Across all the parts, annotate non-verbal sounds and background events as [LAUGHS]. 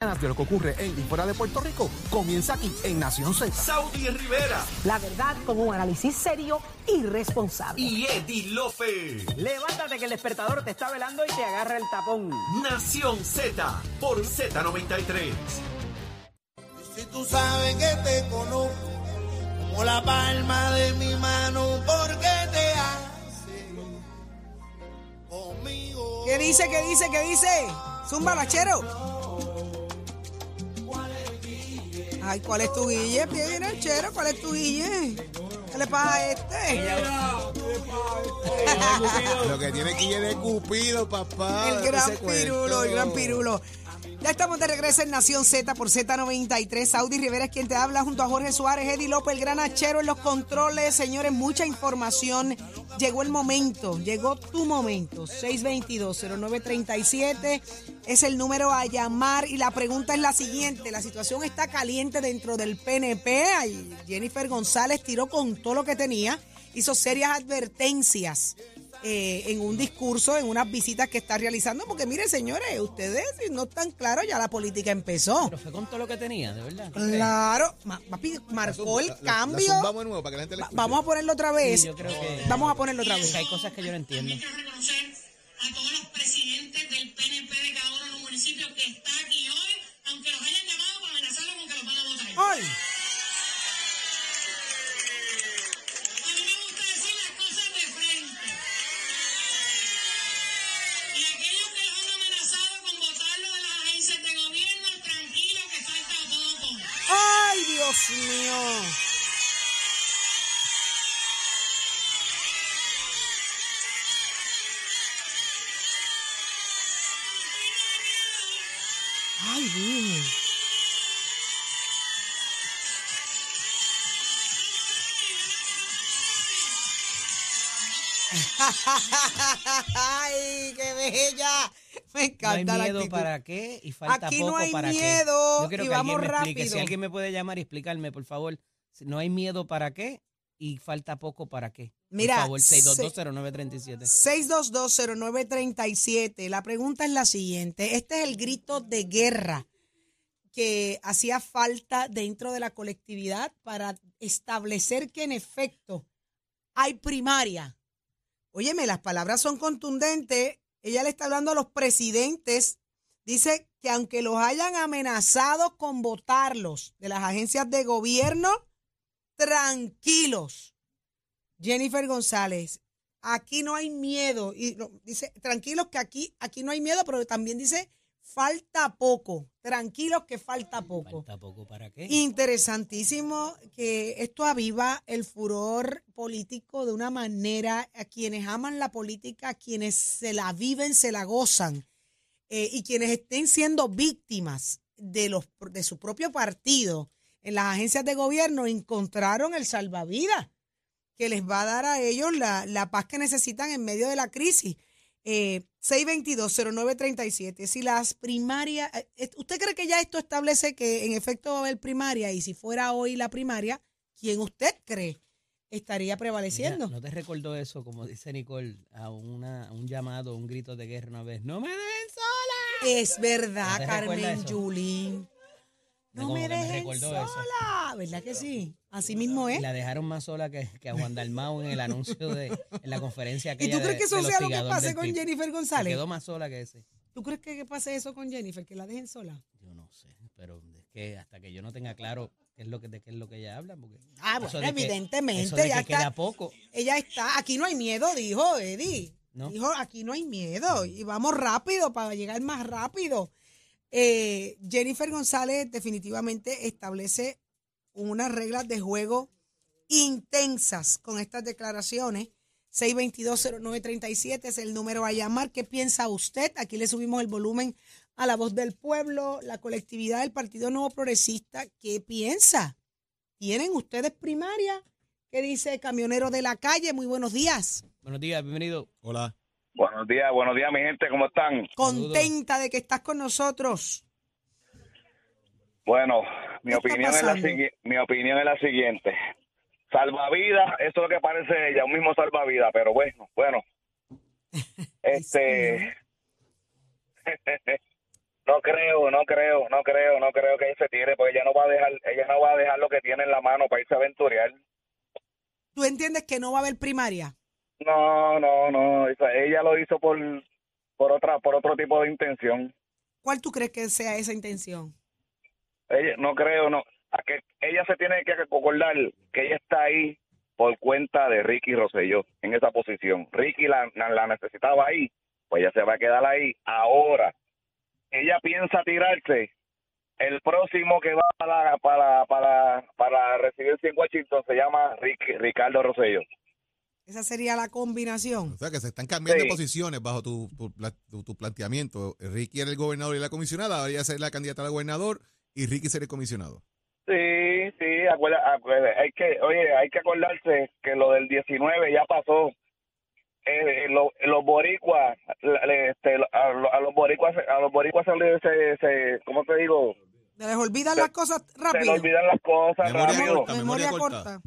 de lo que ocurre en y fuera de Puerto Rico comienza aquí en Nación Z. Saudi Rivera La verdad con un análisis serio y responsable. y Eddie Lofe. Levántate que el despertador te está velando y te agarra el tapón. Nación Z por Z93. Si tú sabes que te conozco como la palma de mi mano, ¿por qué te haces conmigo? ¿Qué dice? ¿Qué dice? ¿Qué dice? Zumba lachero. Ay, ¿cuál es tu guille? Viene el chero, ¿cuál es tu guille? ¿Qué le pasa a este? Lo que tiene ir de Cupido, papá. El gran pirulo, el gran pirulo. Ya estamos de regreso en Nación Z por Z93. Saudi Rivera es quien te habla junto a Jorge Suárez, Eddie López, el gran achero en los controles. Señores, mucha información. Llegó el momento, llegó tu momento. 622-0937 es el número a llamar. Y la pregunta es la siguiente: la situación está caliente dentro del PNP. Jennifer González tiró con todo lo que tenía, hizo serias advertencias eh, en un discurso, en unas visitas que está realizando, porque miren, señores, ustedes si no están claros, ya la política empezó. Pero fue con todo lo que tenía, de verdad. Claro, ma- papi, marcó el cambio. La zumbamos de nuevo para que la gente le Va- escuche. Vamos a ponerlo otra vez. Sí, yo creo que- Vamos a ponerlo otra vez. hay cosas que yo no entiendo. A todos los presidentes del PNP de cada uno de los municipios que está aquí hoy, aunque los hayan llamado para amenazarlos con que los van a votar. ¡Ay! A mí me gusta decir las cosas de frente. Y aquellos que los han amenazado con votarlo de las agencias de gobierno, tranquilos que falta poco. ¡Ay, Dios mío! ¡Ay, bien! [LAUGHS] ¡Ay, qué bella! Me No hay encanta la miedo actitud. para qué y falta Aquí poco no hay para miedo qué. Yo quiero y que alguien vamos explique. Si rápido. alguien me puede llamar y explicarme, por favor. Si No hay miedo para qué y falta poco para qué. Mira, Por favor, se- 6220937. 6220937. La pregunta es la siguiente. Este es el grito de guerra que hacía falta dentro de la colectividad para establecer que en efecto hay primaria. Óyeme, las palabras son contundentes. Ella le está hablando a los presidentes. Dice que aunque los hayan amenazado con votarlos de las agencias de gobierno, tranquilos. Jennifer González, aquí no hay miedo. Y dice, tranquilos que aquí, aquí no hay miedo, pero también dice, falta poco. Tranquilos que falta poco. Falta poco para qué. Interesantísimo que esto aviva el furor político de una manera a quienes aman la política, a quienes se la viven, se la gozan, eh, y quienes estén siendo víctimas de, los, de su propio partido en las agencias de gobierno encontraron el salvavidas que les va a dar a ellos la, la paz que necesitan en medio de la crisis. Eh, 622-0937. Si las primarias, eh, ¿usted cree que ya esto establece que en efecto va a haber primaria? Y si fuera hoy la primaria, ¿quién usted cree estaría prevaleciendo? Mira, ¿No te recordó eso, como dice Nicole, a, una, a un llamado, un grito de guerra una vez? ¡No me dejen sola! Es verdad, ¿No te Carmen? Yulín. No me me eso. sola. ¿Verdad que sí? Así mismo es. Y la dejaron más sola que, que a Juan Dalmau en el anuncio de en la conferencia ¿Y aquella tú crees que eso sea lo que pase con. Jennifer Se González? quedó más sola que ese. ¿Tú crees que, que pase eso con Jennifer, que la dejen sola? Yo no sé, pero es que hasta que yo no tenga claro qué es lo que de qué es lo que ella habla, porque Ah, bueno, que- evidentemente, eso de ya que está. queda poco, Ella está, aquí no hay miedo, dijo Eddie. ¿no? Dijo, aquí no hay miedo y vamos rápido para llegar más rápido. Eh, Jennifer González definitivamente establece unas reglas de juego intensas con estas declaraciones. 6220937 es el número a llamar. ¿Qué piensa usted? Aquí le subimos el volumen a la voz del pueblo, la colectividad del Partido Nuevo Progresista. ¿Qué piensa? ¿Tienen ustedes primaria? ¿Qué dice Camionero de la Calle? Muy buenos días. Buenos días, bienvenido. Hola. Buenos días, buenos días, mi gente, ¿cómo están? Contenta de que estás con nosotros. Bueno, mi ¿Qué está opinión es la mi opinión es la siguiente. Salvavidas, eso es lo que parece ella, un mismo salvavidas, pero bueno, bueno. [LAUGHS] Este [LAUGHS] No creo, no creo, no creo, no creo que ella se tire, porque ella no va a dejar, ella no va a dejar lo que tiene en la mano para irse a aventurear. ¿Tú entiendes que no va a haber primaria? No, no, no, ella lo hizo por, por otra, por otro tipo de intención. ¿Cuál tú crees que sea esa intención? Ella, no creo, no, a que ella se tiene que acordar que ella está ahí por cuenta de Ricky Rosselló en esa posición. Ricky la, la, necesitaba ahí, pues ella se va a quedar ahí. Ahora, ella piensa tirarse. El próximo que va para, para, para, para recibirse en Washington se llama Ricky, Ricardo Rosselló. Esa sería la combinación. O sea, que se están cambiando Sí. de posiciones bajo tu, tu, pla- tu- tu planteamiento. Ricky era el gobernador y la comisionada, ahora ella ser la candidata al gobernador y Ricky ser el comisionado. Sí, sí, acuerda, acuerda, hay que, oye, hay que acordarse que lo del 19 ya pasó. Eh, lo- los boricuas, este, a, a los boricuas, a los boricuas se, les- se, se- ¿cómo te digo? ¿Se les olvidan las cosas Se les rápido? olvidan las cosas Memoria rápido. corta. Memoria memoria corta.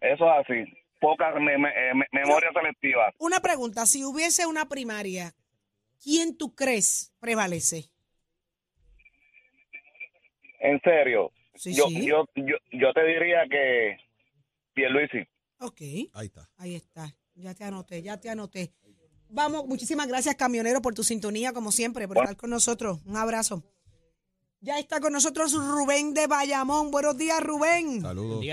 Eso es así. Poca me- me- eh, me- memoria selectiva. Una pregunta, si hubiese una primaria, ¿quién tú crees prevalece? En serio. Sí, yo, sí. yo, yo, yo te diría que Pierluisi. Ok, Ahí está. ahí está. Ya te anoté, ya te anoté. Vamos, muchísimas gracias, camionero, por tu sintonía, como siempre, por estar con nosotros. Un abrazo. Ya está con nosotros Rubén de Bayamón. Buenos días, Rubén. Saludos.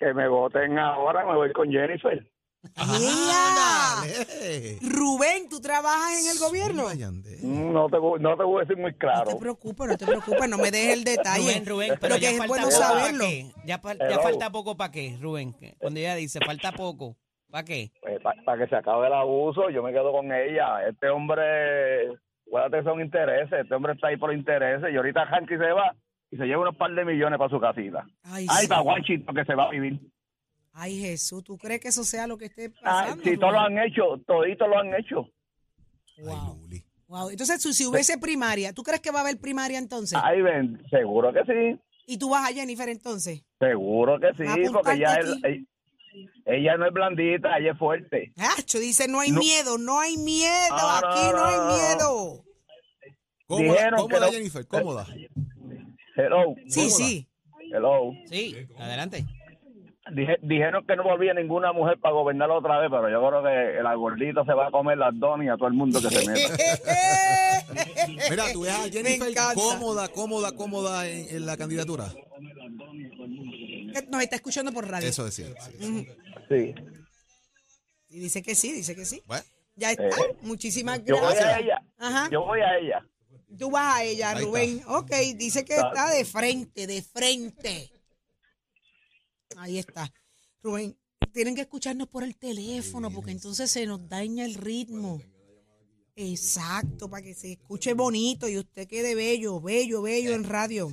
Que me voten ahora, me voy con Jennifer. Dale. Rubén, ¿tú trabajas en el gobierno? No te, voy- no te voy a decir muy No claro. te preocupes, no te preocupes, no me dejes el detalle. Rubén, Rubén, pero que ya es falta bueno saberlo. para. Ya, falta poco para qué, Rubén. Cuando ella dice falta poco, ¿para qué? para Pues, que se acabe el abuso, yo me quedo con ella. Este hombre, acuérdate, son intereses. Este hombre está ahí por intereses. Y ahorita Hanky se va y se lleva unos par de millones para su casita. Ay, Ay, sí. para Washington que se va a vivir. Ay, Jesús, ¿tú crees que eso sea lo que esté Ah, pasando? si todos lo han hecho, toditos lo han hecho. Wow. Wow. Entonces, si, hubiese primaria, ¿tú crees que va a haber primaria entonces? Ay, ven, seguro que sí. ¿Y tú vas a Jennifer entonces? Seguro que sí, porque ya él- ella, no es blandita, ella es fuerte. Hacho, dice, no hay No. miedo, no hay miedo, no, aquí no, no, hay no, miedo. Cómoda, Dijeron que cómoda no- Jennifer, cómoda. Hello, Sí, sí. hello. Sí, adelante. Dije- dijeron que no volvía ninguna mujer para gobernar otra vez, pero yo creo que el gordito se va a comer las donas y a todo el mundo que se meta. [LAUGHS] Mira, tú ves a Jennifer cómoda, cómoda, cómoda en, en la candidatura. Nos está escuchando por radio. Eso decía. sí. Sí. Y dice que sí, dice que sí. Bueno, Ya está. Eh, Muchísimas Yo voy a gracias. ella. Ajá. Yo voy a ella. Tú vas a ella, Ahí Rubén. Ok, dice que está de frente, de frente. Ahí está. Rubén, tienen que escucharnos por el teléfono porque entonces se nos daña el ritmo. Exacto, para que se escuche bonito y usted quede bello, bello, bello en radio.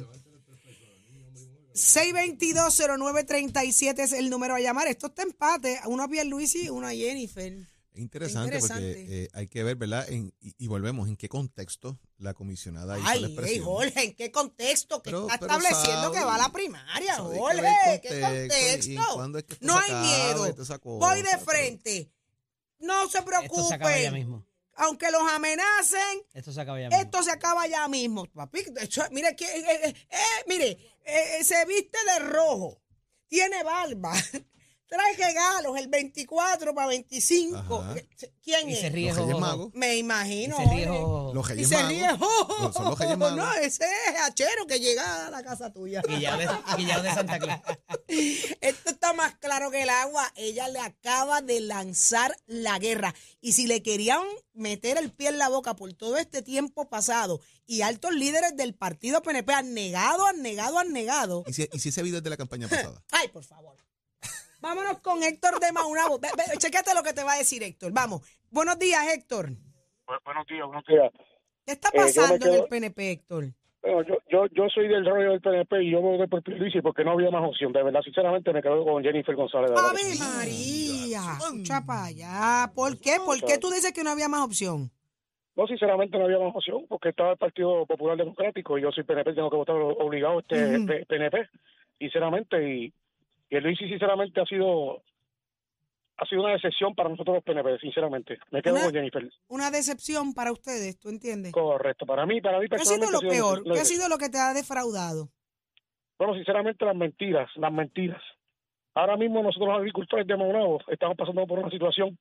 622-0937 es el número a llamar. Esto está empate. Uno a Pierluisi y uno a Jennifer. Es interesante, Interesante. porque eh, hay que ver, ¿verdad? En- y, y volvemos, ¿en qué contexto la comisionada hizo la hey, expresión? Jorge, ¿en qué contexto? Que Pero- está pero estableciendo sabe- que va a la primaria, Jorge. ¿Qué contexto y- contexto? y cuándo es que esto no hay miedo. Voy de pero- frente. No se Esto se acaba ya preocupen. mismo. Aunque los amenacen, Esto se acaba ya mismo. esto se acaba ya mismo. Papi, mire, que, eh, eh, eh, mire eh, eh, se viste de rojo. Tiene barba. [LAUGHS] Trae regalos el 24 para 25. Ajá. ¿Quién Y se es? ríe. Los Reyes jojojo. Magos. Me Y imagino. se ríe. Los Y Reyes se Magos. ríe. Los- son los Reyes [LAUGHS] Magos. No, ese es hachero que llega a la casa tuya. [LAUGHS] De, Guillao de Santa Cruz. [LAUGHS] Esto está más claro que el agua. Ella le acaba de lanzar la guerra. Y si le querían meter el pie en la boca por todo este tiempo pasado y altos líderes del partido PNP han negado, han negado, han negado. ¿Y si, y si ese video es de la campaña pasada? Ay, por favor. Vámonos con Héctor de Maunabo. Ve, ve, Chécate lo que te va a decir Héctor. Vamos. Buenos días, Héctor. buenos días, buenos días. ¿Qué está Eh, yo me pasando en quedo- el PNP, Héctor? Bueno, yo, yo, yo soy del rollo del PNP y yo voté por Pierluisi porque no había más opción. De verdad, sinceramente, me quedo con Jennifer González. de verdad Ave. María. Escucha para allá. ¿Por qué? ¿Por qué tú dices que no había más opción? No, sinceramente, no había más opción porque estaba el Partido Popular Democrático y yo soy PNP, tengo que votar obligado este Ujú. P- PNP, sinceramente. Y, y Luis, sinceramente, ha sido ha sido una decepción para nosotros los PNP, sinceramente. Me quedo Una- con Jennifer. Una decepción para ustedes, ¿tú entiendes? Correcto. Para mí, para mí ¿Qué ha sido personalmente. lo ha sido peor? ¿Qué ha sido lo que te ha defraudado? Bueno, sinceramente, las mentiras, las mentiras. Ahora mismo nosotros los agricultores de Maunabo estamos pasando por una situación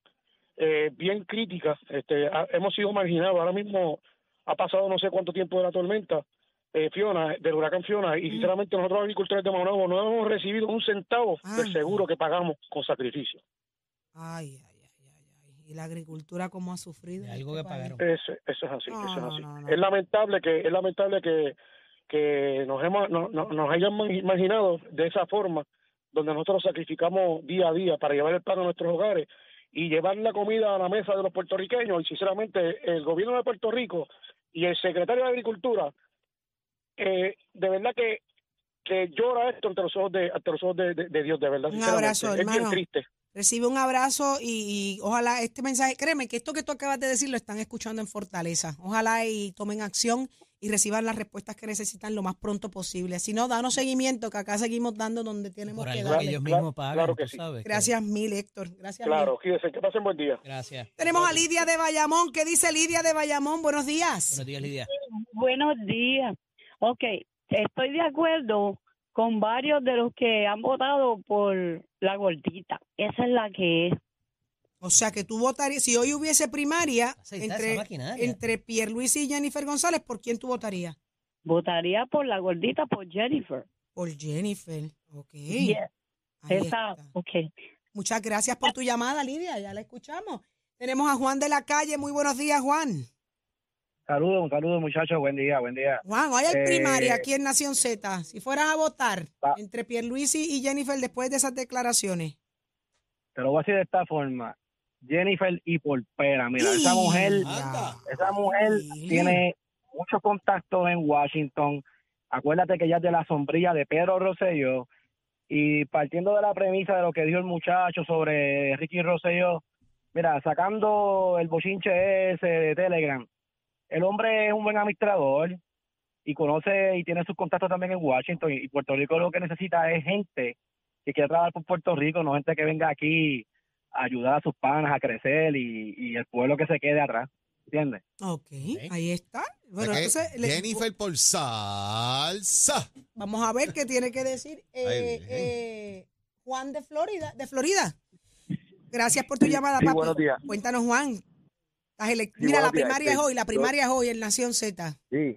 eh, bien crítica. Este, ha- hemos sido marginados. Ahora mismo ha pasado no sé cuánto tiempo de la tormenta eh, Fiona, del huracán Fiona, y sinceramente nosotros los agricultores de Maunabo no hemos recibido un centavo del Anda. seguro que pagamos con sacrificio. Ay, ay, ay, ay, ay. ¿Y la agricultura cómo ha sufrido? De algo este que pagaron. Eso, eso es así, No, eso es así. no, no. Es lamentable que es lamentable que, que nos hemos no- no- nos hayan ma- imaginado de esa forma, donde nosotros sacrificamos día a día para llevar el pan a nuestros hogares y llevar la comida a la mesa de los puertorriqueños. Y sinceramente, el gobierno de Puerto Rico y el secretario de Agricultura, eh, de verdad que que llora esto ante los ojos de ante los ojos de, de- de Dios, de verdad. Un abrazo, es bien hermano. triste. Recibe un abrazo y, y ojalá este mensaje, créeme que esto que tú acabas de decir lo están escuchando en Fortaleza. Ojalá y tomen acción y reciban las respuestas que necesitan lo más pronto posible. Si no, danos seguimiento, que acá seguimos dando donde tenemos Por que que ellos Claro, mismos pagan, claro que tú sí. sabes. que- Gracias mil, Héctor. Gracias mil. Claro, fíjense, que pasen buen día. Gracias. Tenemos a Lidia de Bayamón. ¿Qué dice Lidia de Bayamón? Buenos días. Buenos días, Lidia. Buenos días. Ok, estoy de acuerdo con varios de los que han votado por la gordita. Esa es la que es. O sea que tú votarías, si hoy hubiese primaria esa entre, entre Pierluisi y Jennifer González, ¿por quién tú votarías? Votaría por la gordita, por Jennifer. Por Jennifer. Ok. Yes. Ahí Esa, está. ok. Muchas gracias por tu llamada, Lidia. Ya la escuchamos. Tenemos a Juan de la calle. Muy buenos días, Juan. Saludos, saludos muchachos, buen día, buen día. Juan, hoy hay Eh, primaria aquí en Nación Z. Si fueras a votar Va. entre Pierluisi y Jennifer después de esas declaraciones. Te lo voy a decir de esta forma. Jennifer y Porpera, mira, esa mujer, esa mujer tiene muchos contactos en Washington. Acuérdate que ella es de la sombrilla de Pedro Rosselló. Y partiendo de la premisa de lo que dijo el muchacho sobre Ricky Rosselló, mira, sacando el bochinche ese de Telegram, el hombre es un buen administrador y conoce y tiene sus contactos también en Washington. Y Puerto Rico lo que necesita es gente que quiera trabajar por Puerto Rico, no gente que venga aquí a ayudar a sus panas a crecer y, y el pueblo que se quede atrás. ¿Entiendes? Ok, ahí está. Bueno, entonces le- Jennifer por salsa. vamos a ver qué tiene que decir [LAUGHS] eh, eh, Juan de Florida. De Florida. Gracias por tu llamada, sí, papi. buenos días. Cuéntanos, Juan. Mira, la primaria es este, hoy, la primaria es hoy en Nación Z. Sí,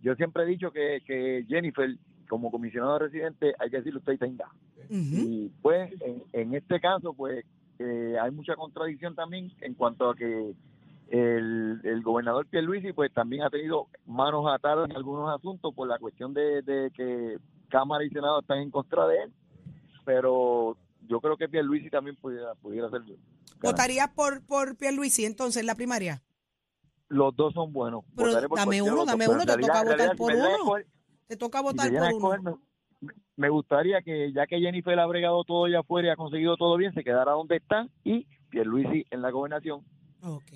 yo siempre he dicho que, que Jennifer, como comisionado residente, hay que decirle usted tenga. Y pues, en, en este caso, pues, eh, hay mucha contradicción también en cuanto a que el, el gobernador Pierluisi, pues, también ha tenido manos atadas en algunos asuntos por la cuestión de, de que Cámara y Senado están en contra de él, pero yo creo que Pierluisi también pudiera, pudiera ser ¿Votarías por, por Pierluisi entonces en la primaria? los dos son buenos. Pero por dame uno, dame uno, te toca votar por uno. Te toca votar por uno. me, gustaría que ya que Jennifer ha bregado todo allá afuera y ha conseguido todo bien, se quedara donde está y Pierluisi en la gobernación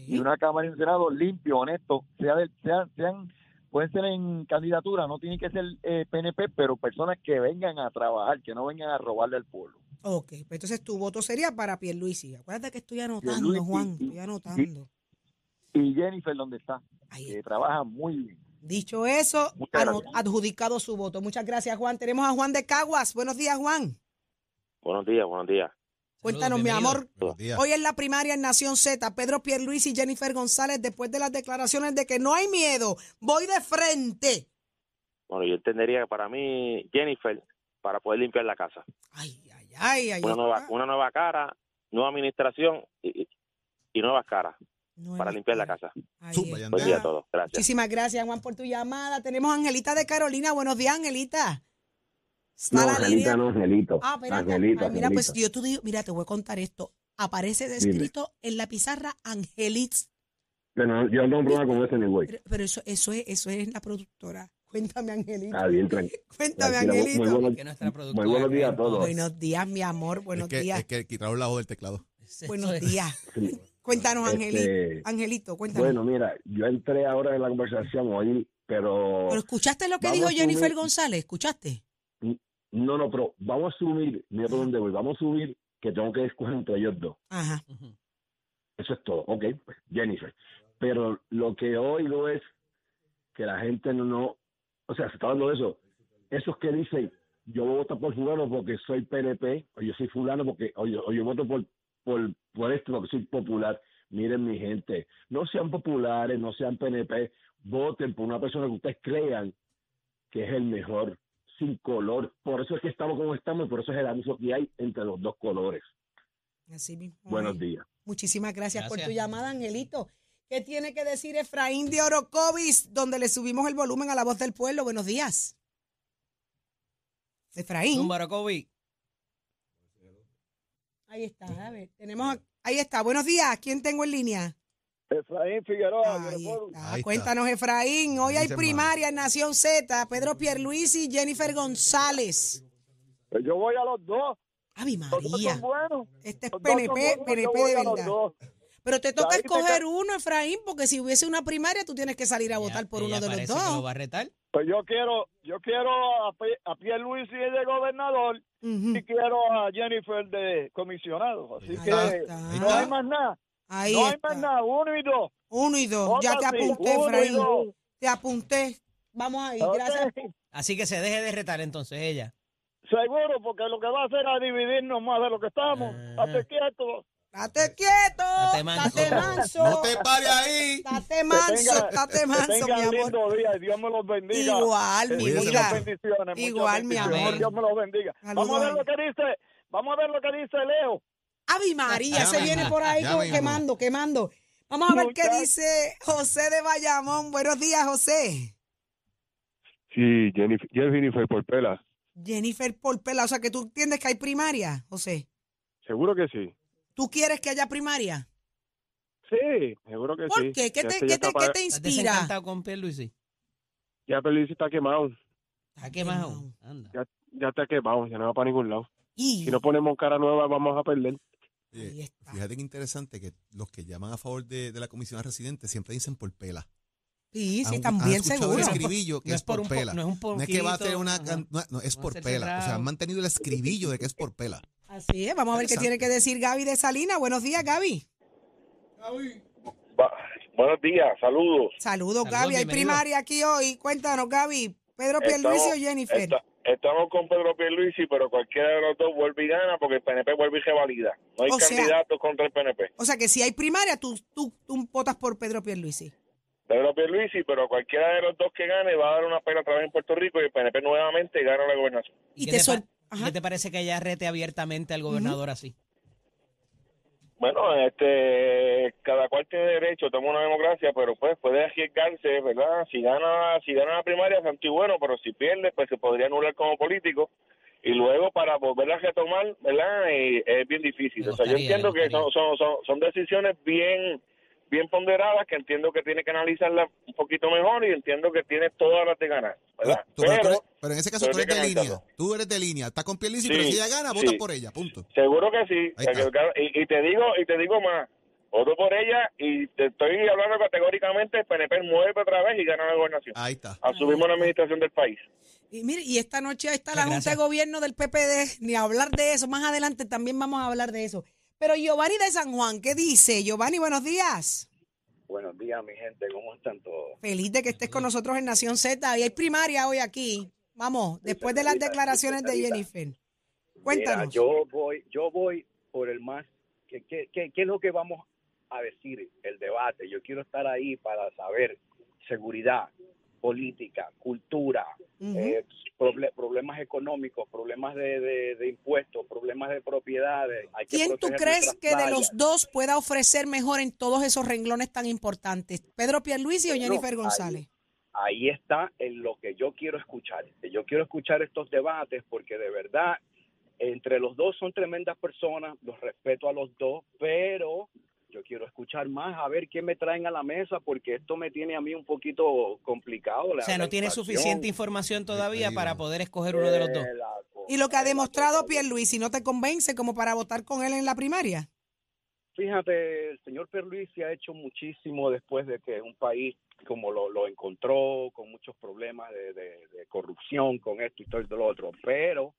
y una Cámara y un Senado limpio, honesto, sea del, sean, sean, pueden ser en candidatura, no tienen que ser eh, PNP, pero personas que vengan a trabajar, que no vengan a robarle al pueblo. Ok, pues entonces tu voto sería para Pierluisi. Acuérdate que estoy anotando, Pierluisi Juan, y- estoy anotando. Y Jennifer, donde está, que trabaja muy bien. Dicho eso, adjudicado su voto. Muchas gracias, Juan. Tenemos a Juan de Caguas. Buenos días, Juan. Buenos días, buenos días. Cuéntanos, mi amor. Hoy en la primaria en Nación Z, Pedro Pierluisi y Jennifer González, después de las declaraciones de que no hay miedo, voy de frente. Bueno, yo entendería que para mí, Jennifer, para poder limpiar la casa. Ay, ay, una, nueva, una nueva cara, nueva administración y, y- y nuevas caras para limpiar la casa. Buen día a todos. Gracias. Muchísimas gracias, Juan, por tu llamada. Tenemos a Angelita de Carolina. Buenos días, Angelita. Está No, la Angelita, no, Angelito. Ah, espérate. Angelito, Ay, mira, pues Angelito. yo te digo, mira, te voy a contar esto. Aparece Dime. descrito en la pizarra Angelitz, Pero yo no problema con ese ni güey. pero, pero eso, eso es, eso es la productora. Cuéntame, Angelita. Está bien, tranquilo. Cuéntame, Angelito. Muy, buenos, muy buenos días a todos. Buenos días, mi amor. Buenos es que, días. Es que quitaron la voz del teclado. Buenos días. Cuéntanos, Este, Angelito. Angelito, cuéntanos. Bueno, mira, yo entré ahora en la conversación hoy, pero... pero escuchaste lo que dijo Jennifer González. ¿Escuchaste? No, no, pero vamos a subir, mira por dónde voy, vamos a subir que tengo que escoger entre ellos dos. Ajá. Eso es todo. Ok, pues Jennifer. Pero lo que oigo es que la gente no, no o sea, se está hablando de eso. Esos que dicen, yo voto por fulano porque soy PNP, o yo soy fulano porque, o yo, o yo voto por, por, por esto porque soy popular. Miren mi gente, no sean populares, no sean PNP, voten por una persona que ustedes crean que es el mejor, sin color. Por eso es que estamos como estamos y por eso es el anuncio que hay entre los dos colores. Así mismo. Buenos días. Muchísimas gracias, por tu llamada, Angelito. ¿Qué tiene que decir Efraín de Orocovis, donde le subimos el volumen a la voz del pueblo? Buenos días. Efraín. Número COVID. Ahí está, a ver, tenemos, ahí está. Buenos días, ¿quién tengo en línea? Efraín Figueroa. Ahí está. Ahí está. Cuéntanos, Efraín. Hoy hay primaria en Nación Z. Pedro Pierluisi y Jennifer González. Pues yo voy a los dos. Dos María. Este es Los PNP, buenos, PNP de verdad. Pero te toca te escoger uno, Efraín, porque si hubiese una primaria, tú tienes que salir a votar por uno de los lo dos. va a retar. Pues yo quiero, yo quiero a, a Pierluisi de gobernador y quiero a Jennifer de comisionado. Así Ahí que está. no hay más nada. Ahí no hay está. más nada. Uno y dos. Uno y dos. Ya te sí, apunté, Efraín. dos. Te apunté. Vamos ahí, Ok. gracias. Así que se deje de retar entonces ella. Seguro, porque lo que va a hacer es dividirnos más de lo que estamos. Hazte quieto. Estate quieto. Estate manso. Estate manso. No te pares ahí. Estate manso, tenga- estate que manso, mi amor. lindo día y Dios me los bendiga. Igual, mi vida. bendiciones, Igual, mi amor. Dios me los bendiga. Saludos. Vamos a ver lo que dice, vamos a ver lo que dice Leo. Avi María, Ya se viene por ahí como quemando, quemando. Vamos a ver qué dice José de Bayamón. Buenos días, José. Sí, Jennifer, Jennifer Porpela. Jennifer Porpela, o sea que tú entiendes que hay primaria, José. Seguro que sí. ¿Tú quieres que haya primaria? Sí, seguro que ¿Por sí. qué? ¿Qué Ya te, qué te, qué te ¿Estás inspira? desencantado con Pierluisi? Ya Pierluisi está quemado. Está quemado. Anda. Ya, ya está quemado, ya no va para ningún lado. Y Si no ponemos cara nueva, vamos a perder. Fíjate que interesante que los que llaman a favor de, de la comisión residente siempre dicen por pela. sí, sí, Han- también han escuchado seguro. el escribillo que No es, por po- pela. no es un es que va a poquito, una... No, no, es No por pela. O sea, han mantenido el escribillo de que es por pela. Así es, vamos a ver qué tiene que decir Gaby de Salina. Buenos días, Gaby. Buenos días, saludos. Saludos, Saludos, Gaby. Hay primaria aquí hoy. Cuéntanos, Gaby. ¿Pedro Pierluisi o Jennifer? esta- estamos con Pedro Pierluisi, pero cualquiera de los dos vuelve y gana porque el PNP vuelve y revalida. No hay O sea- candidatos contra el PNP. O sea que si hay primaria, tú, tú, tú votas por Pedro Pierluisi. Pedro Pierluisi, pero cualquiera de los dos que gane va a dar una pela otra vez en Puerto Rico y el PNP nuevamente gana la gobernación. Y ¿Qué te pa- sor- ¿Qué te parece que ella rete abiertamente al gobernador así? Bueno, este, cada cual tiene derecho, en una democracia, pero pues puede arriesgarse, ¿verdad? Si gana, si gana la primaria, santo y bueno, pero si pierde, pues se podría anular como político y luego para volver a retomar, ¿verdad? Y es bien difícil. Me o sea, yo entiendo que son, son, son, son decisiones bien bien ponderadas que entiendo que tiene que analizarlas un poquito mejor y entiendo que tiene todas las de ganar, ¿verdad? Tú- pero, Pero, en ese caso tú eres de línea. Tú eres de línea. Estás con Pierluisi, Sí, pero si ella gana, sí. vota por ella. Punto. Seguro que sí. Y, y te digo y te digo más. Voto por ella y te estoy hablando categóricamente, el PNP mueve otra vez y gana la gobernación. Ahí está. Asumimos la administración del país. Y mire, y esta noche está la Junta de. Gobierno del PPD, ni hablar de eso. Más adelante también vamos a hablar de eso. Pero Giovanni de San Juan, ¿qué dice? Giovanni, buenos días. Buenos días, mi gente, ¿cómo están todos? Feliz de que estés con nosotros en Nación Z. Y hay primaria hoy aquí. Vamos, después de las declaraciones de. Jennifer. Mira, Cuéntanos. yo voy, yo voy por el más, ¿qué, qué, qué, qué es lo que vamos a decir? El debate. Yo quiero estar ahí para saber seguridad, política, cultura, eh, proble- problemas económicos, problemas de, de- de impuestos, problemas de propiedades. Hay que ¿Quién tú proteger crees que de los dos pueda ofrecer mejor en todos esos renglones tan importantes? ¿Pedro Pierluisi o Bueno, Jennifer González? ahí está en lo que yo quiero escuchar. Yo quiero escuchar estos debates porque de verdad entre los dos son tremendas personas, los respeto a los dos, pero yo quiero escuchar más a ver qué me traen a la mesa porque esto me tiene a mí un poquito complicado. O sea, no tiene suficiente información todavía para poder escoger uno de los dos. Y lo que ha demostrado Pierluisi no te convence como para votar con él en la primaria. Fíjate, el señor Perluisi ha hecho muchísimo después de que un país como lo, lo encontró con muchos problemas de, de- de corrupción, con esto y todo y lo otro, pero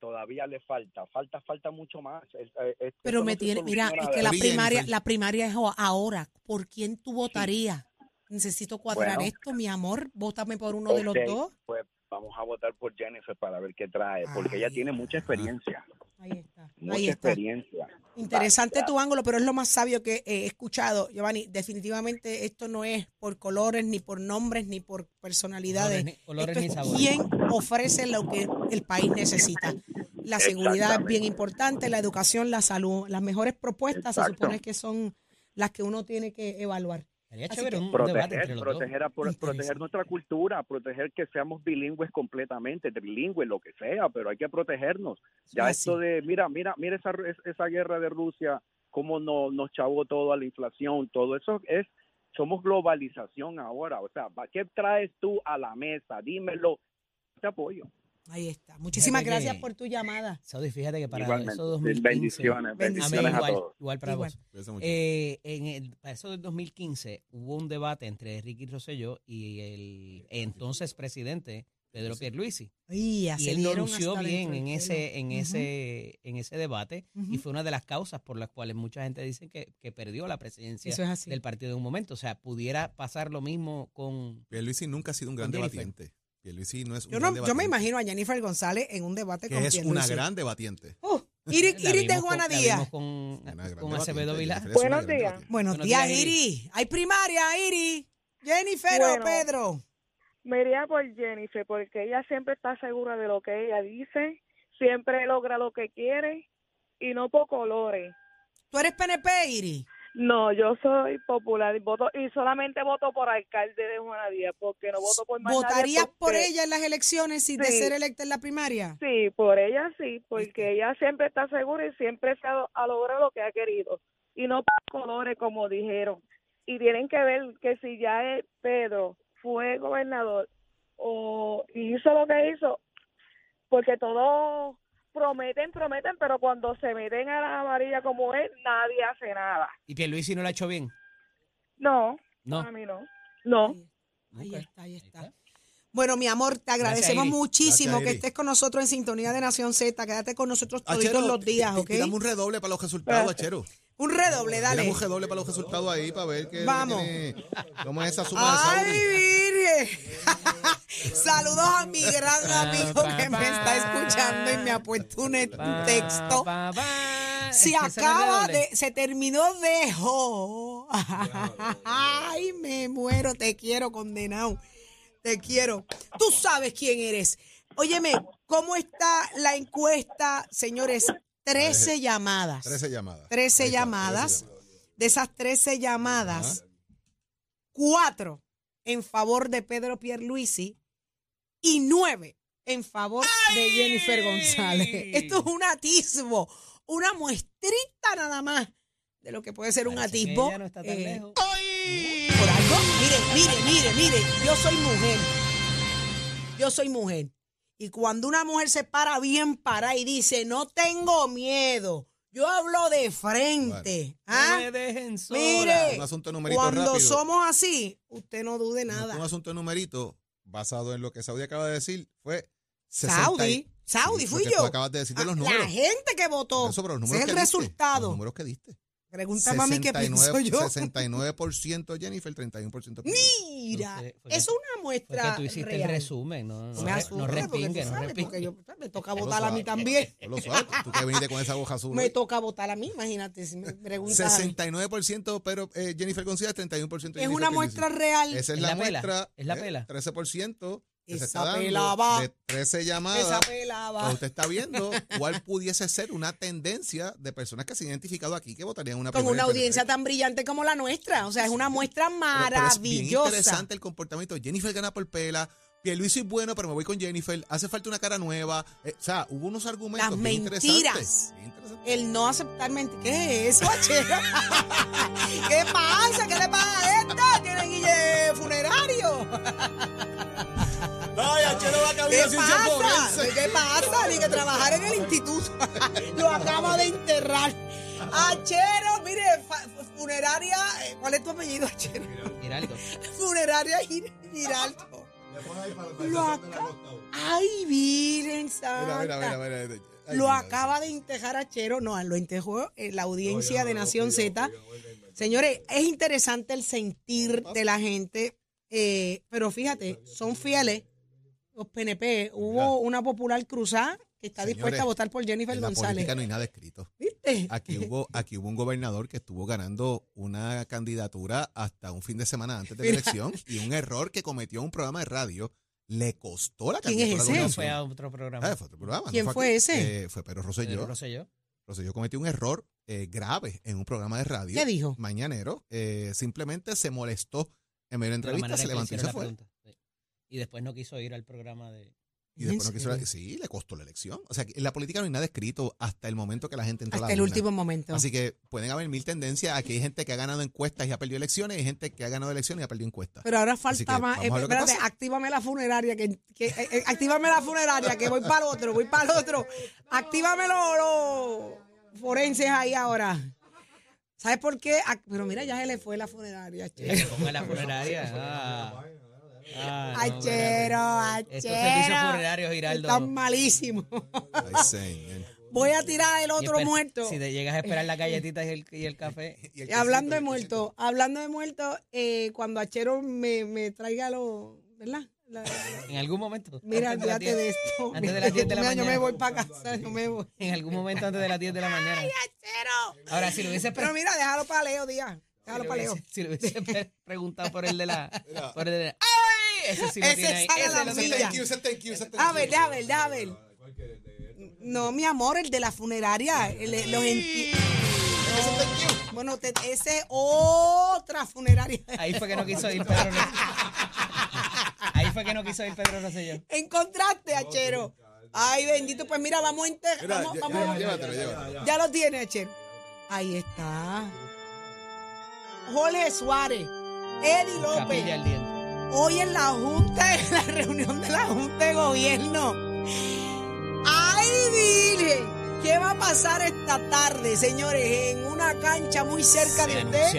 todavía le falta, falta, falta mucho más. Es- eh, Pero me tiene, mira, es que la primaria, la primaria es ahora. ¿Por quién tú votarías? Necesito cuadrar Bueno. esto, mi amor. Vótame por uno de los dos. Pues vamos a votar por Jennifer para ver qué trae, porque ella tiene mucha experiencia. Ahí está. Mucha Ahí está. experiencia. Interesante tu ángulo, pero es lo más sabio que he escuchado, Giovanni. Definitivamente esto no es por colores, ni por nombres, ni por personalidades. Colores ni- colores Esto ni es sabores. quién ofrece lo que el país necesita. La seguridad es bien importante, la educación, la salud. Las mejores propuestas se Exacto. supone que son las que uno tiene que evaluar. Así chévere que- proteger, entre los dos. proteger, a- pro- proteger nuestra cultura, proteger que seamos bilingües completamente, trilingües, lo que sea, pero hay que protegernos. Ya Ah, esto sí. de, mira, mira, mira esa, esa guerra de Rusia, cómo nos, nos chavó todo a la inflación, todo eso es, somos globalización ahora, o sea, ¿pa- ¿qué traes tú a la mesa? Dímelo, te apoyo. Ahí está. Muchísimas Fíjate gracias que- por tu llamada. Saudi, fíjate que para Igualmente. eso 2015... Bendiciones, A mí bendiciones a igual, todos. igual para Igual. vos. Eh, en el, para eso del 2015 hubo un debate entre Ricky Rosselló y el entonces presidente Pedro Pierluisi. Y, Y él lo dieron lució bien en ese, en Ujú. ese, en ese debate y Ujú. fue una de las causas por las cuales mucha gente dice que, que perdió la presidencia Eso es así. del partido en un momento. O sea, pudiera pasar lo mismo con Pierluisi nunca ha sido un gran debatiente. Pierluisi no es un Yo, no, yo me imagino a Jennifer González en un debate que con es una gran debatiente. Uh, Iris, de con- Juana Díaz. con, con Acevedo. Vilá. Buenos días. Buenos, días, días, Iris. Hay primaria, Iris. Jennifer o. Pedro. Me iría por Jennifer porque ella siempre está segura de lo que ella dice, siempre logra lo que quiere y no por colores. ¿Tú eres PNP, Iris? No, yo soy popular y voto y solamente voto por alcalde de Juana Díaz porque no voto por más ¿Votarías por ella en las elecciones si de Sí. ser electa en la primaria? Sí, por ella sí, porque ella siempre está segura y siempre se ha, ha logrado lo que ha querido y no por colores como dijeron. Y tienen que ver que si ya Pedro fue gobernador o hizo lo que hizo, porque todos prometen, prometen, pero cuando se meten a la amarilla como es, nadie hace nada. Y Pierluisi no lo ha hecho bien. No, No. a mí no. No. Ahí está, ahí está. Bueno, mi amor, te agradecemos muchísimo Gracias, que estés con nosotros en Sintonía de Nación Z. Quédate con nosotros todos los días, ¿ok? Tiramos un redoble para los resultados, Achero. Un redoble, dale. Un redoble para los resultados ahí para ver qué Vamos. tiene- cómo es esa suma de ¡Ay. Virgen! [LAUGHS] Saludos a mi gran amigo que me está escuchando y me ha puesto un texto. Se Ese no es acaba de, se terminó de jo. [LAUGHS] Ay, me muero, te quiero, condenado. Te quiero. Tú sabes quién eres. Óyeme, ¿cómo está la encuesta, señores? 13 llamadas. 13 llamadas. 13 Ahí está, llamadas. De esas 13 llamadas, cuatro en favor de Pedro Pierluisi y nueve en favor de Jennifer González. [LAUGHS] Esto es un atisbo, una muestrita nada más de lo que puede ser un Parece que atisbo. ella no está tan eh, lejos. por algo, mire, mire, mire, mire, yo soy mujer. Yo soy mujer. Y cuando una mujer se para bien para y dice, no tengo miedo, yo hablo de frente. ¿ah? No me dejen sola. Mire, Un asunto de numerito cuando rápido. somos así, usted no dude Un nada. asunto de numerito basado en lo que Saudi acaba de decir fue 60 Saudi, y- Saudi, fui yo. tú acabas de decir de los Ah, números. La gente que votó. Eso, pero los Ese números es el que diste, resultado. Los números que diste. Pregúntame a mí qué pienso yo. 69% Jennifer, 31% Pierluisi. Mira, No sé, fue que- es una muestra que tú hiciste real. el resumen, no, no, No me re- asustes, no porque tú respingue, no sabes, respingue. porque yo- me toca votar a mí también. ponlo suave. Tú que viniste con esa hoja azul. Me hoy. toca votar a mí, imagínate, si me preguntas a mí. 69% pero eh, Jennifer González, 31% Es Jennifer una muestra real. Esa es, Es la, la pela, muestra. es la eh, pela. 13% que se Esa está dando pela va. de 13 llamadas. Esa pela va. Pues usted está viendo cuál pudiese ser una tendencia de personas que se han identificado aquí que votarían una Con una audiencia tan brillante como la nuestra. O sea, es una muestra Pero- pero es bien maravillosa. interesante el comportamiento. Jennifer gana por pela. Pierluisi es bueno, pero me voy con Jennifer. Hace falta una cara nueva. Eh, o sea, hubo unos argumentos Las bien mentiras. Bien. El no aceptar mentiras. ¿Qué es eso? [LAUGHS] ¿Qué pasa? ¿Qué le pasa a esta? ¿Tiene guille funerario? [LAUGHS] Ay, Achero va a ¿Qué cambiar ciencia pasa? forense. ¿Qué pasa? Ni que trabajar en el instituto. Lo acaba de enterrar. Achero, mire, funeraria. eh, ¿Cuál es tu apellido, Achero? Giraldo. Funeraria Gir- Giraldo. Lo acaba- Ay, miren, santa. Mira, mira, mira, mira. Ay, lo mira. acaba de intejar a Chero, no, lo entejó en la audiencia de Nación Z. Señores, es interesante el sentir de la gente, eh, pero fíjate, son fieles los PNP. Hubo una popular cruzada que está Señores, dispuesta a votar por Jennifer En la González. política no hay nada escrito. ¿Viste? Aquí hubo, aquí hubo un gobernador que estuvo ganando una candidatura hasta un fin de semana antes de la Mira. elección y un error que cometió en un programa de radio le costó la ¿Quién es candidatura. a la ese? Fue a otro programa. Ah, fue otro programa. no ¿Quién fue ese? Eh, fue Pedro Rosselló. Pedro Rosselló. Rosselló cometió un error eh, grave en un programa de radio. ¿Qué dijo? Mañanero. Eh, simplemente se molestó en medio de la entrevista, se levantó y se fue. pregunta. Y después no quiso ir al programa de... Y después no ¿En quiso, sí, le costó la elección. O sea, que en la política no hay nada escrito hasta el momento que la gente entró a Hasta la el urna. último momento. Así que pueden haber mil tendencias. Aquí hay gente que ha ganado encuestas y ha perdido elecciones, y hay gente que ha ganado elecciones y ha perdido encuestas. Pero ahora falta más. a que espérate, actívame la funeraria. Que, que, eh, eh, actívame la funeraria, que voy para el otro, voy para el otro. Actívame los, forenses ahí ahora. ¿Sabes por qué? Pero mira, ya se le fue la funeraria. Que se ponga la funeraria. Ah. Ah, no, Achero, Estos servicios achero. funerarios, Giraldo. Están malísimos. Ay, señor. Voy a tirar el otro muerto. Si te llegas a esperar las galletitas y el, y el café. [LAUGHS] Y hablando de muerto, hablando de muerto, eh, cuando Achero me, me traiga los, ¿verdad? La- En algún momento. mira, antes de las olvídate 10 de esto. Antes de las 10 de la mañana. Yo me voy para casa, yo me voy. En algún momento antes de las 10 de la mañana. Ahora, si lo hubiese Pero mira, déjalo para Leo, Díaz. Déjalo si, para le Leo. hubiese, si le hubiese pre- preguntado por el de la. Por el de la ¡Ay! Ese sí lo Ese tiene ahí. a Ese la lo tiene Thank you, thank you, thank you. A ver, déjame ver, déjame ver. No, mi amor, el de la funeraria. el de los enti- No, Bueno, te- ese es otra funeraria. Ahí fue que no quiso ir Pedro Rosselló. Ahí fue que no quiso ir Pedro Rosselló. Encontraste, Achero. Ay, bendito, pues mira, vamos a enterrar. Mira, Vamos. Ya lo tiene, Achero. Ahí está. Jorge Suárez, Eddie López. Hoy en la Junta, [LAUGHS] en la reunión de la Junta de Gobierno. ¡Ay, Virgen! ¿Qué va a pasar esta tarde, señores? En una cancha muy cerca Se de usted.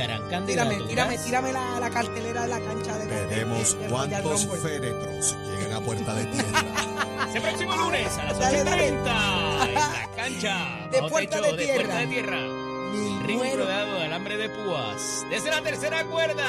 Tírame, tírame, tírame la, la cartelera de la cancha de Veremos de- de- de cuántos féretros llegan a puerta de tierra. [LAUGHS] Ese próximo lunes a las Dale, dale. 8.30 en la [LAUGHS] cancha. De Puerta techo de de Puerta Tierra. de Tierra. El ring de alambre de púas. Desde la tercera cuerda.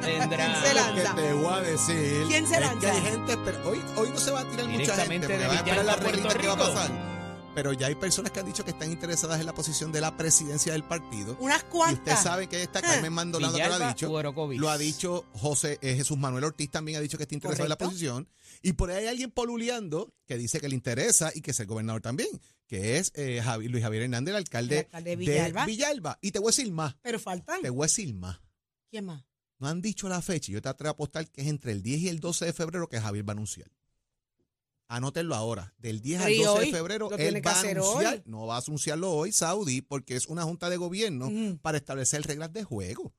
Tendrá. ¿Quién se Lo lanza? que te voy a decir ¿Quién se es lanza? que hay gente, pero hoy, hoy no se va a tirar mucha gente, porque de van a esperar la Villalba, reglita que va a pasar. Pero ya hay personas que han dicho que están interesadas en la posición de la presidencia del partido. Unas Y usted cuantas. sabe que está Carmen Maldonado que lo ha Villalba dicho. Lo ha dicho José eh, Jesús Manuel Ortiz también ha dicho que está interesado en la posición. Y por ahí hay alguien poluleando que dice que le interesa y que es el gobernador también, que es eh, Javi- Luis Javier Hernández, el alcalde, El alcalde de Villalba. Villalba. Y te voy a decir más, Pero faltan. te voy a decir más. ¿Quién más? No han dicho la fecha y yo te atrevo a apostar que es entre el 10 y el 12 de febrero que Javier va a anunciar. Anótenlo ahora. Del 10 al Pero ¿y 12 hoy? de febrero él va a anunciar. hoy. No va a anunciarlo hoy, Saudi, porque es una junta de gobierno para establecer reglas de juego.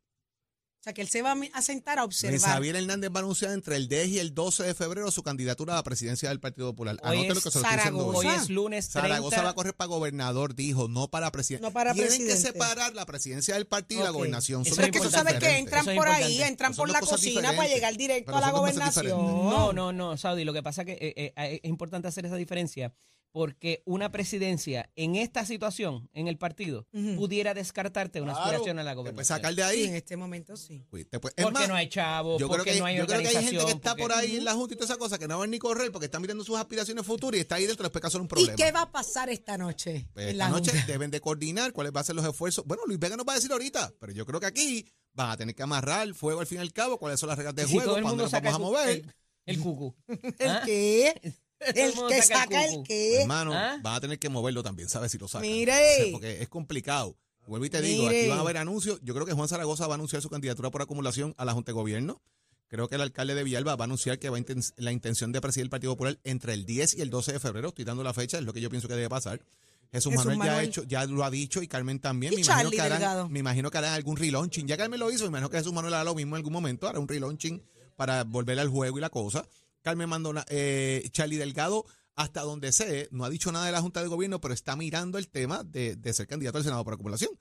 O sea, que él se va a sentar a Luis observar. Javier Hernández va a anunciar entre el 10 y el 12 de febrero su candidatura a la presidencia del Partido Popular. Hoy Anótelo es que se lo estoy Zaragoza. hoy. Hoy es lunes 30. Zaragoza va a correr para gobernador, dijo, no para presidente. No para Tienen presidente. que separar la presidencia del partido y la gobernación. Eso Pero es que tú sabes que entran es por ahí, entran por la cocina diferentes. para llegar directo a la gobernación. No, no, no, Saudi. Lo que pasa es que eh, eh, eh, es importante hacer esa diferencia porque una presidencia en esta situación, en el partido, pudiera descartarte una Claro. aspiración a la gobernación. sacar de Sí, en ahí. este momento sí. Pues, te puedes- es Porque más, no hay chavos, yo creo, porque que, no hay yo creo que hay gente que organización, está por ahí en la Junta y toda esa cosa que no van ni correr porque están mirando sus aspiraciones futuras y está ahí dentro después que son un ¿Y problema. qué va a pasar esta noche? Pues en esta la noche Junta? deben de coordinar cuáles van a ser los esfuerzos. Bueno, Luis Vega nos va a decir ahorita, pero yo creo que aquí van a tener que amarrar el fuego al fin y al cabo, cuáles son las reglas de Y si juego, cuándo nos vamos a mover. El, el cucu. ¿El ¿Ah? qué? El que saca el qué. Hermano, ¿Ah? van a tener que moverlo también, ¿sabes? Si lo sacan. Mire. [LAUGHS] Porque es complicado. Vuelvo y te digo, Mire. aquí van a haber anuncios. Yo creo que Juan Zaragoza va a anunciar su candidatura por acumulación a la Junta de Gobierno. Creo que el alcalde de Villalba va a anunciar que va a inten- la intención de presidir el Partido Popular entre el 10 y el 12 de febrero. Estoy dando la fecha, es lo que yo pienso que debe pasar. Jesús, Jesús Manuel, Ya, ha hecho, ya lo ha dicho y Carmen también. ¿Y me, imagino que harán, me imagino que harán algún relaunching. Ya Carmen lo hizo, me imagino que Jesús Manuel hará lo mismo en algún momento. Hará un relaunching para volver al juego y la cosa. Carmen Mandona, eh, Charlie Delgado, hasta donde sé, no ha dicho nada de la Junta de Gobierno, pero está mirando el tema de, de ser candidato al Senado por acumulación.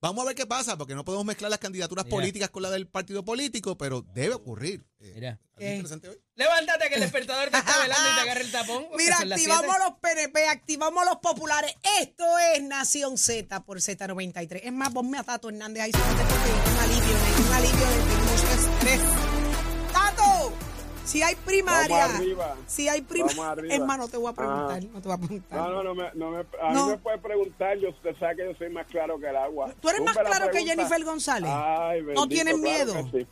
Vamos a ver qué pasa, porque no podemos mezclar las candidaturas Mira. políticas con la del partido político, pero debe ocurrir. Eh, Mira. ¿algo ¿Qué? interesante hoy? Levántate que el despertador te está [LAUGHS] velando y te agarra el tapón. Mira, activamos los PNP, activamos los populares. Esto es Nación Z por Z93. Es más, ponme a Tato Hernández ahí solamente porque un alivio, un alivio de mucho estrés. Si hay primaria, Vamos arriba. si hay primaria, Vamos [LAUGHS] arriba. es más, no te voy a preguntar, Ah. no te voy a preguntar. No, no, no, me, no me, a No. mí me puede preguntar, yo, usted sabe que yo soy más claro que el agua. ¿Tú eres más claro que. Jennifer González? Ay, ¿No bendito, tienes claro miedo? sí.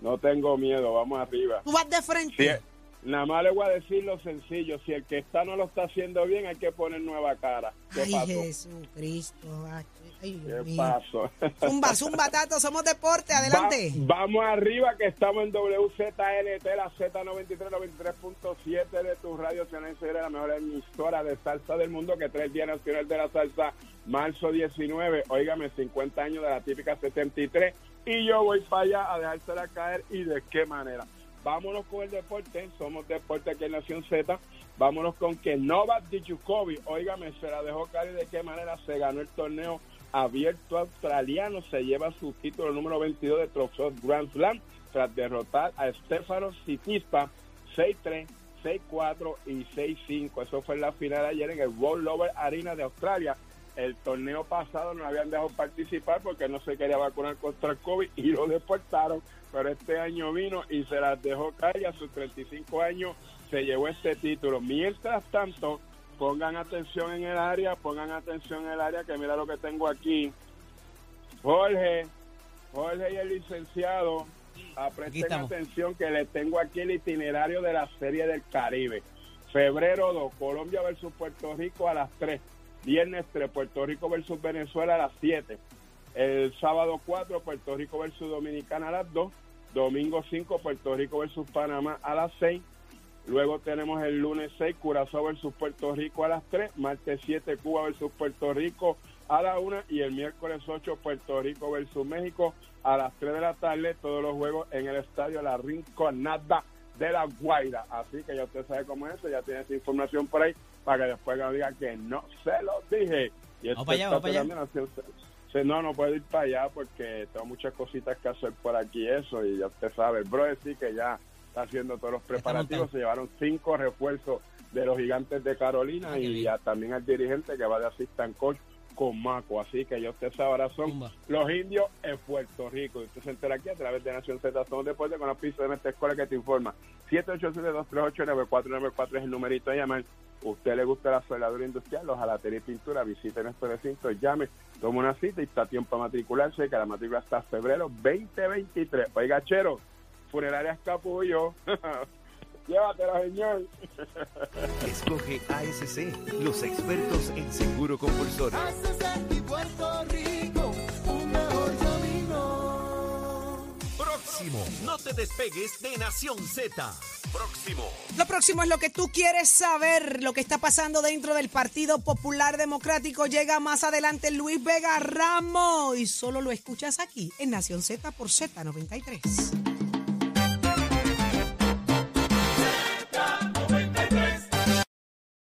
No tengo miedo, vamos arriba. Tú vas de frente. Si- nada más le voy a decir lo sencillo, si el que está no lo está haciendo bien, hay que poner nueva cara. ¿Qué Ay, pasó? Jesucristo. Ay, ay, Dios ¿Qué mío. pasó? Zumba, zumba, Tato, somos deporte, adelante. Va- vamos arriba que estamos en WZLT, la Z93, 93.7 de tu radio Cenense, la mejor emisora de salsa del mundo que trae el Día Nacional de la Salsa, marzo 19, óigame, 50 años de la típica 73 y yo voy para allá a dejársela caer y de qué manera. Vámonos con el deporte, somos deporte aquí en Nación Z, vámonos con que Novak Djokovic, óigame, se la dejó caer de qué manera se ganó el torneo abierto australiano, se lleva su título número 22 de Trofeo Grand Slam tras derrotar a Stefano Tsitsipas 6-3, 6-4 y 6-5. Eso fue la final ayer en el Rollover Arena de Australia. El torneo pasado no habían dejado participar porque no se quería vacunar contra el COVID y lo deportaron. Pero este año vino y se las dejó caer a sus 35 años se llevó este título. Mientras tanto, pongan atención en el área, pongan atención en el área, que mira lo que tengo aquí. Jorge, Jorge y el licenciado, presten atención que les tengo aquí el itinerario de la Serie del Caribe. Febrero 2, Colombia versus Puerto Rico a las 3. Viernes 3, Puerto Rico versus Venezuela a las 7. El sábado 4, Puerto Rico versus Dominicana a las 2. Domingo 5, Puerto Rico versus Panamá a las 6. Luego tenemos el lunes 6, Curazao versus Puerto Rico a las 3. Martes 7, Cuba versus Puerto Rico a la 1. Y el miércoles 8, Puerto Rico versus México a las 3 de la tarde. Todos los juegos en el estadio La Rinconada de la Guaira. Así que ya usted sabe cómo es eso, ya tiene esa información por ahí para que después diga que no se lo dije. Y Vamos para allá, allá. Sí, no, no puedo ir para allá porque tengo muchas cositas que hacer por aquí eso y ya usted sabe, el brother sí que ya está haciendo todos los preparativos, se llevaron cinco refuerzos de los gigantes de Carolina y ya también al dirigente que va de assistant coach con Maco, así que ya usted ahora son los indios en Puerto Rico. Y usted se entera aquí a través de Nación Z, somos deporte con la pista de nuestra escuela que te informa. 787-238-9494 es el numerito de llamar. Usted le gusta la soldadura industrial, los jalatería y pintura, visite nuestro recinto, llame, tome una cita y está a tiempo para matricularse, que la matrícula está febrero 2023. Oiga, chero, funerarias capullo. [LAUGHS] Llévatela, señor. Escoge ASC, los expertos en seguro compulsorio. Puerto Rico, un mejor camino. Próximo, no te despegues de Nación Z. Próximo. Lo próximo es lo que tú quieres saber, lo que está pasando dentro del Partido Popular Democrático. Llega más adelante Luis Vega Ramos y solo lo escuchas aquí en Nación Z por Z93.